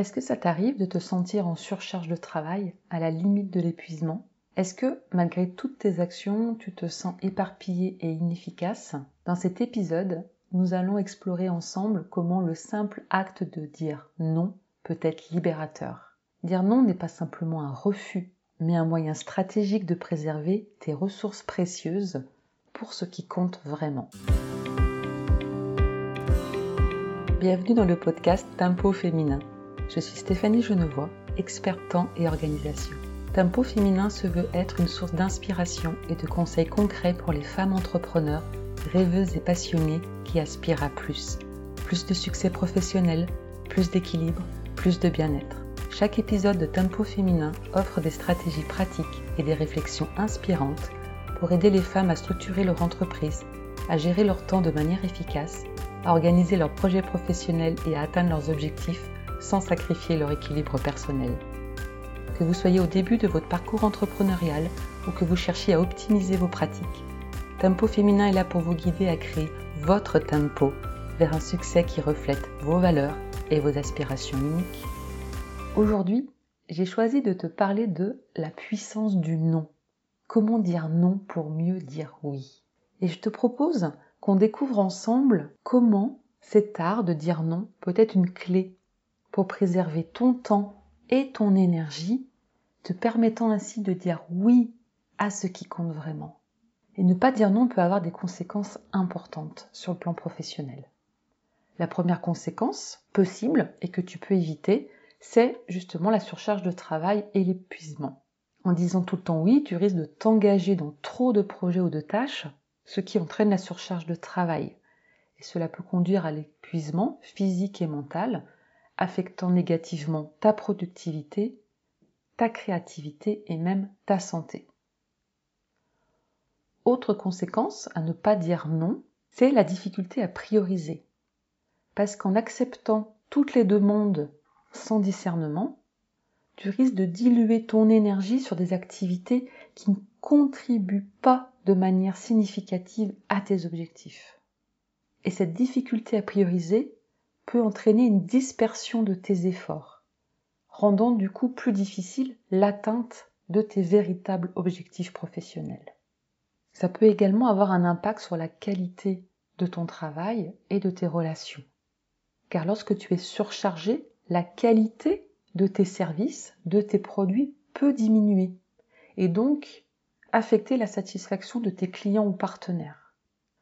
Est-ce que ça t'arrive de te sentir en surcharge de travail, à la limite de l'épuisement? Est-ce que, malgré toutes tes actions, tu te sens éparpillé et inefficace? Dans cet épisode, nous allons explorer ensemble comment le simple acte de dire non peut être libérateur. Dire non n'est pas simplement un refus, mais un moyen stratégique de préserver tes ressources précieuses pour ce qui compte vraiment. Bienvenue dans le podcast Tempo Féminin. Je suis Stéphanie Genevois, experte temps et organisation. Tempo Féminin se veut être une source d'inspiration et de conseils concrets pour les femmes entrepreneurs, rêveuses et passionnées qui aspirent à plus. Plus de succès professionnel, plus d'équilibre, plus de bien-être. Chaque épisode de Tempo Féminin offre des stratégies pratiques et des réflexions inspirantes pour aider les femmes à structurer leur entreprise, à gérer leur temps de manière efficace, à organiser leurs projets professionnels et à atteindre leurs objectifs sans sacrifier leur équilibre personnel. Que vous soyez au début de votre parcours entrepreneurial ou que vous cherchiez à optimiser vos pratiques, Tempo Féminin est là pour vous guider à créer votre tempo vers un succès qui reflète vos valeurs et vos aspirations uniques. Aujourd'hui, j'ai choisi de te parler de la puissance du non. Comment dire non pour mieux dire oui? Et je te propose qu'on découvre ensemble comment cet art de dire non peut être une clé pour préserver ton temps et ton énergie, te permettant ainsi de dire oui à ce qui compte vraiment. Et ne pas dire non peut avoir des conséquences importantes sur le plan professionnel. La première conséquence possible et que tu peux éviter, c'est justement la surcharge de travail et l'épuisement. En disant tout le temps oui, tu risques de t'engager dans trop de projets ou de tâches, ce qui entraîne la surcharge de travail. Et cela peut conduire à l'épuisement physique et mental, affectant négativement ta productivité, ta créativité et même ta santé. Autre conséquence à ne pas dire non, c'est la difficulté à prioriser. Parce qu'en acceptant toutes les demandes sans discernement, tu risques de diluer ton énergie sur des activités qui ne contribuent pas de manière significative à tes objectifs. Et cette difficulté à prioriser peut entraîner une dispersion de tes efforts, rendant du coup plus difficile l'atteinte de tes véritables objectifs professionnels. Ça peut également avoir un impact sur la qualité de ton travail et de tes relations. Car lorsque tu es surchargé, la qualité de tes services, de tes produits peut diminuer et donc affecter la satisfaction de tes clients ou partenaires.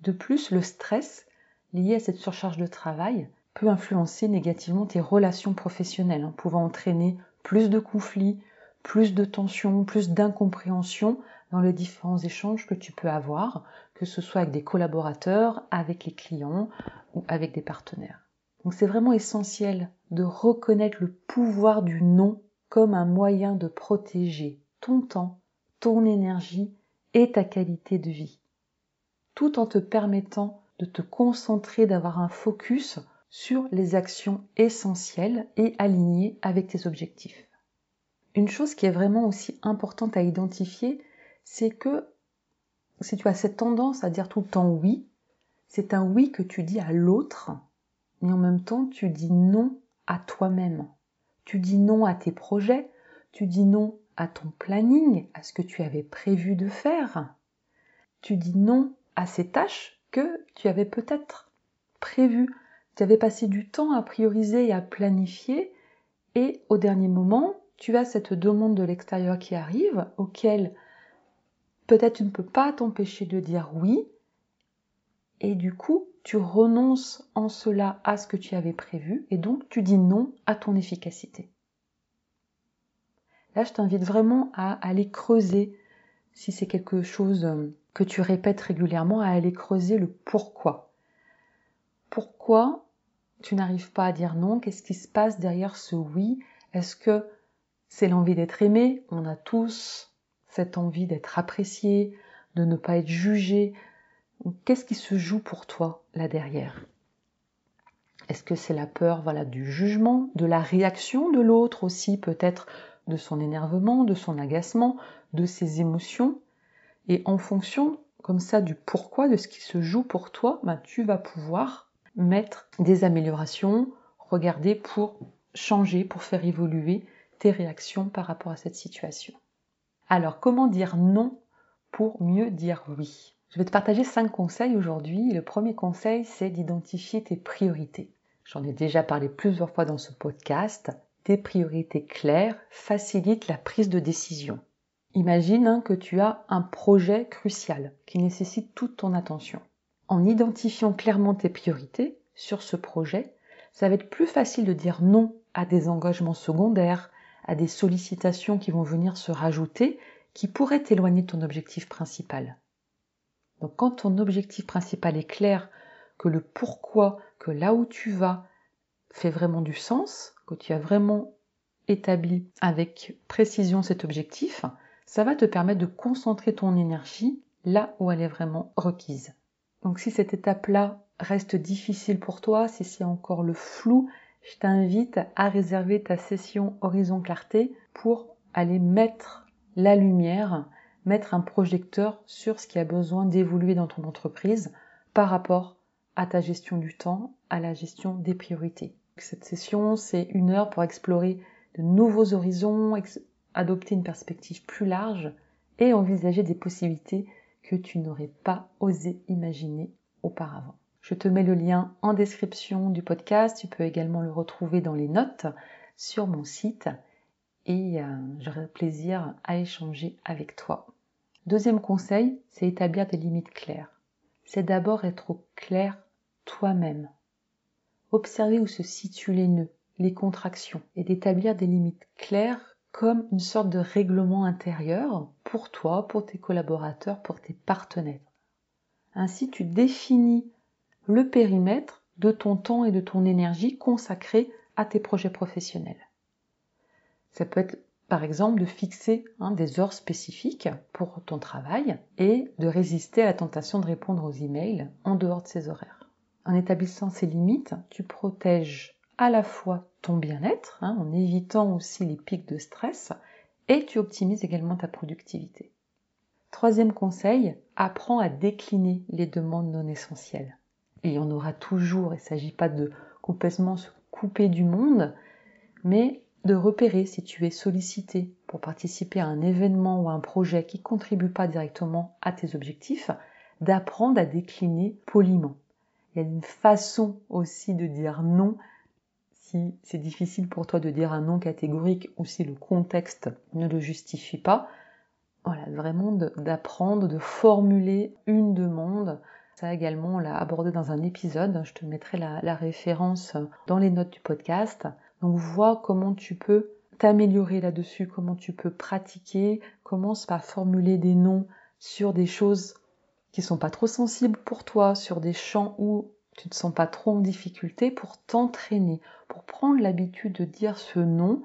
De plus, le stress lié à cette surcharge de travail peut influencer négativement tes relations professionnelles, hein, pouvant entraîner plus de conflits, plus de tensions, plus d'incompréhension dans les différents échanges que tu peux avoir, que ce soit avec des collaborateurs, avec les clients ou avec des partenaires. Donc c'est vraiment essentiel de reconnaître le pouvoir du non comme un moyen de protéger ton temps, ton énergie et ta qualité de vie, tout en te permettant de te concentrer, d'avoir un focus sur les actions essentielles et alignées avec tes objectifs. Une chose qui est vraiment aussi importante à identifier, c'est que si tu as cette tendance à dire tout le temps oui, c'est un oui que tu dis à l'autre, mais en même temps tu dis non à toi-même. Tu dis non à tes projets, tu dis non à ton planning, à ce que tu avais prévu de faire. Tu dis non à ces tâches que tu avais peut-être prévues. Tu avais passé du temps à prioriser et à planifier et au dernier moment, tu as cette demande de l'extérieur qui arrive auquel peut-être tu ne peux pas t'empêcher de dire oui et du coup, tu renonces en cela à ce que tu avais prévu et donc tu dis non à ton efficacité. Là, je t'invite vraiment à aller creuser, si c'est quelque chose euh, que tu répètes régulièrement, à aller creuser le pourquoi. Pourquoi tu n'arrives pas à dire non Qu'est-ce qui se passe derrière ce oui? Est-ce que c'est l'envie d'être aimé? On a tous cette envie d'être apprécié, de ne pas être jugé. Qu'est-ce qui se joue pour toi là derrière? Est-ce que c'est la peur voilà du jugement, de la réaction de l'autre aussi peut-être de son énervement, de son agacement, de ses émotions? Et en fonction, comme ça, du pourquoi, de ce qui se joue pour toi, ben, tu vas pouvoir mettre des améliorations, regarder pour changer, pour faire évoluer tes réactions par rapport à cette situation. Alors, comment dire non pour mieux dire oui? Je vais te partager cinq conseils aujourd'hui. Le premier conseil, c'est d'identifier tes priorités. J'en ai déjà parlé plusieurs fois dans ce podcast. Tes priorités claires facilitent la prise de décision. Imagine hein, que tu as un projet crucial qui nécessite toute ton attention. En identifiant clairement tes priorités sur ce projet, ça va être plus facile de dire non à des engagements secondaires, à des sollicitations qui vont venir se rajouter, qui pourraient t'éloigner de ton objectif principal. Donc quand ton objectif principal est clair, que le pourquoi, que là où tu vas fait vraiment du sens, que tu as vraiment établi avec précision cet objectif, ça va te permettre de concentrer ton énergie là où elle est vraiment requise. Donc si cette étape-là reste difficile pour toi, si c'est encore le flou, je t'invite à réserver ta session Horizon Clarté pour aller mettre la lumière, mettre un projecteur sur ce qui a besoin d'évoluer dans ton entreprise par rapport à ta gestion du temps, à la gestion des priorités. Cette session, c'est une heure pour explorer de nouveaux horizons, adopter une perspective plus large et envisager des possibilités que tu n'aurais pas osé imaginer auparavant. Je te mets le lien en description du podcast. Tu peux également le retrouver dans les notes sur mon site et euh, j'aurai plaisir à échanger avec toi. Deuxième conseil, c'est établir des limites claires. C'est d'abord être au clair toi-même. Observer où se situent les nœuds, les contractions et d'établir des limites claires comme une sorte de règlement intérieur pour toi, pour tes collaborateurs, pour tes partenaires. Ainsi, tu définis le périmètre de ton temps et de ton énergie consacrés à tes projets professionnels. Ça peut être par exemple de fixer hein, des heures spécifiques pour ton travail et de résister à la tentation de répondre aux emails en dehors de ces horaires. En établissant ces limites, tu protèges à la fois ton bien-être hein, en évitant aussi les pics de stress et tu optimises également ta productivité. Troisième conseil, apprends à décliner les demandes non essentielles il y en aura toujours. Il ne s'agit pas de complètement se couper du monde, mais de repérer si tu es sollicité pour participer à un événement ou à un projet qui ne contribue pas directement à tes objectifs, d'apprendre à décliner poliment. Il y a une façon aussi de dire non si c'est difficile pour toi de dire un non catégorique ou si le contexte ne le justifie pas. Voilà, vraiment d'apprendre, de formuler une demande ça également, on l'a abordé dans un épisode. Je te mettrai la, référence dans les notes du podcast. Donc vois comment tu peux t'améliorer là-dessus, comment tu peux pratiquer. Commence par formuler des noms sur des choses qui sont pas trop sensibles pour toi, sur des champs où tu ne te sens pas trop en difficulté pour t'entraîner, pour prendre l'habitude de dire ce nom.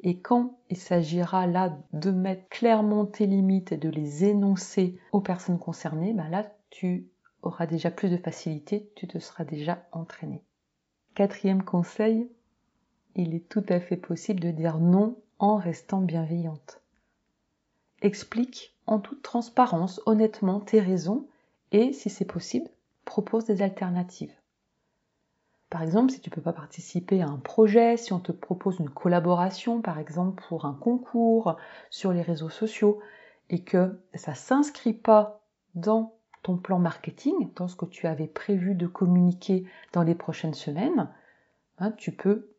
Et quand il s'agira là de mettre clairement tes limites et de les énoncer aux personnes concernées, bah là tu auras déjà plus de facilité, tu te seras déjà entraîné. Quatrième conseil, il est tout à fait possible de dire non en restant bienveillante. Explique en toute transparence, honnêtement, tes raisons et, si c'est possible, propose des alternatives. Par exemple, si tu ne peux pas participer à un projet, si on te propose une collaboration, par exemple pour un concours sur les réseaux sociaux, et que ça ne s'inscrit pas dans ton plan marketing, dans ce que tu avais prévu de communiquer dans les prochaines semaines, hein, tu peux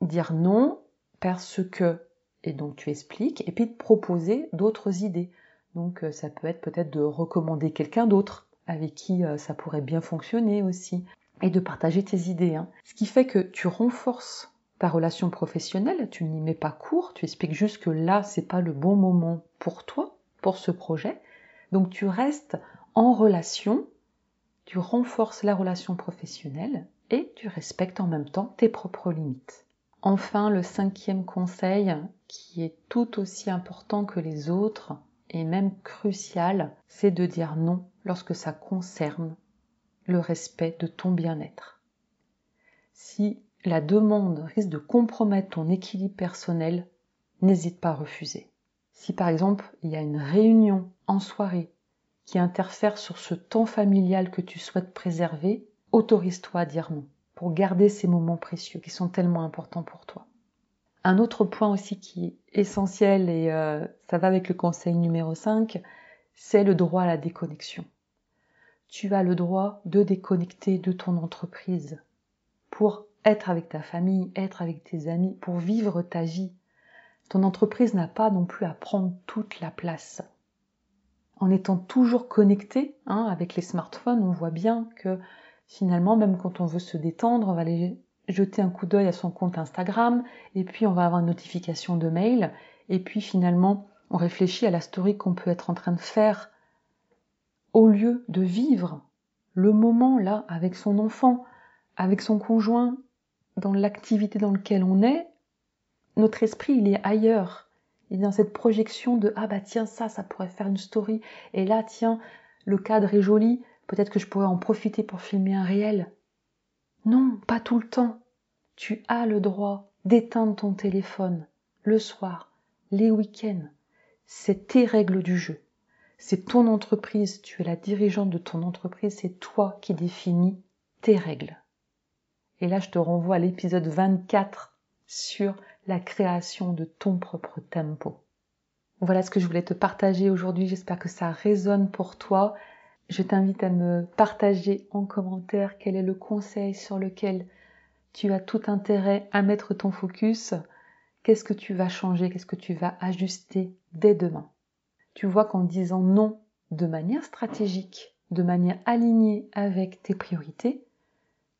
dire non parce que, et donc tu expliques, et puis te proposer d'autres idées. Donc euh, ça peut être peut-être de recommander quelqu'un d'autre avec qui euh, ça pourrait bien fonctionner aussi, et de partager tes idées. Hein. Ce qui fait que tu renforces ta relation professionnelle, tu n'y mets pas court, tu expliques juste que là, c'est pas le bon moment pour toi, pour ce projet. Donc tu restes en relation, tu renforces la relation professionnelle et tu respectes en même temps tes propres limites. Enfin, le cinquième conseil, qui est tout aussi important que les autres, et même crucial, c'est de dire non lorsque ça concerne le respect de ton bien-être. Si la demande risque de compromettre ton équilibre personnel, n'hésite pas à refuser. Si par exemple il y a une réunion en soirée qui interfère sur ce temps familial que tu souhaites préserver, autorise-toi à dire non. pour garder ces moments précieux qui sont tellement importants pour toi. Un autre point aussi qui est essentiel, et euh, ça va avec le conseil numéro 5, c'est le droit à la déconnexion. Tu as le droit de déconnecter de ton entreprise pour être avec ta famille, être avec tes amis, pour vivre ta vie. Ton entreprise n'a pas non plus à prendre toute la place. En étant toujours connecté hein, avec les smartphones, on voit bien que finalement, même quand on veut se détendre, on va aller jeter un coup d'œil à son compte Instagram, et puis on va avoir une notification de mail, et puis finalement, on réfléchit à la story qu'on peut être en train de faire, au lieu de vivre le moment là avec son enfant, avec son conjoint, dans l'activité dans laquelle on est, notre esprit il est ailleurs. Il est dans cette projection de ah bah tiens ça, ça pourrait faire une story, et là tiens, le cadre est joli, Peut-être que je pourrais en profiter pour filmer un réel. Non, pas tout le temps. Tu as le droit d'éteindre ton téléphone le soir, les week-ends. C'est tes règles du jeu. C'est ton entreprise, tu es la dirigeante de ton entreprise, c'est toi qui définis tes règles. Et là, je te renvoie à l'épisode 24 sur la création de ton propre tempo. Voilà ce que je voulais te partager aujourd'hui. J'espère que ça résonne pour toi. Je t'invite à me partager en commentaire quel est le conseil sur lequel tu as tout intérêt à mettre ton focus. Qu'est-ce que tu vas changer, qu'est-ce que tu vas ajuster dès demain? Tu vois qu'en disant non de manière stratégique, de manière alignée avec tes priorités,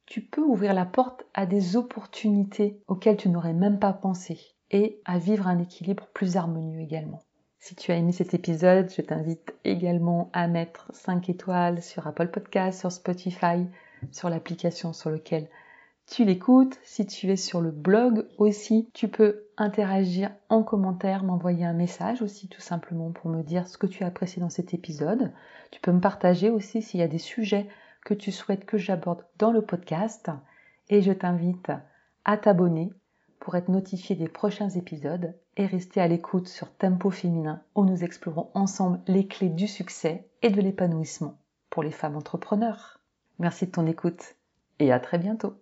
tu peux ouvrir la porte à des opportunités auxquelles tu n'aurais même pas pensé et à vivre un équilibre plus harmonieux également. Si tu as aimé cet épisode, je t'invite également à mettre 5 étoiles sur Apple Podcast, sur Spotify, sur l'application sur laquelle tu l'écoutes. Si tu es sur le blog aussi, tu peux interagir en commentaire, m'envoyer un message aussi tout simplement pour me dire ce que tu as apprécié dans cet épisode. Tu peux me partager aussi s'il y a des sujets que tu souhaites que j'aborde dans le podcast. Et je t'invite à t'abonner pour être notifié des prochains épisodes et rester à l'écoute sur Tempo Féminin où nous explorons ensemble les clés du succès et de l'épanouissement pour les femmes entrepreneurs. Merci de ton écoute et à très bientôt.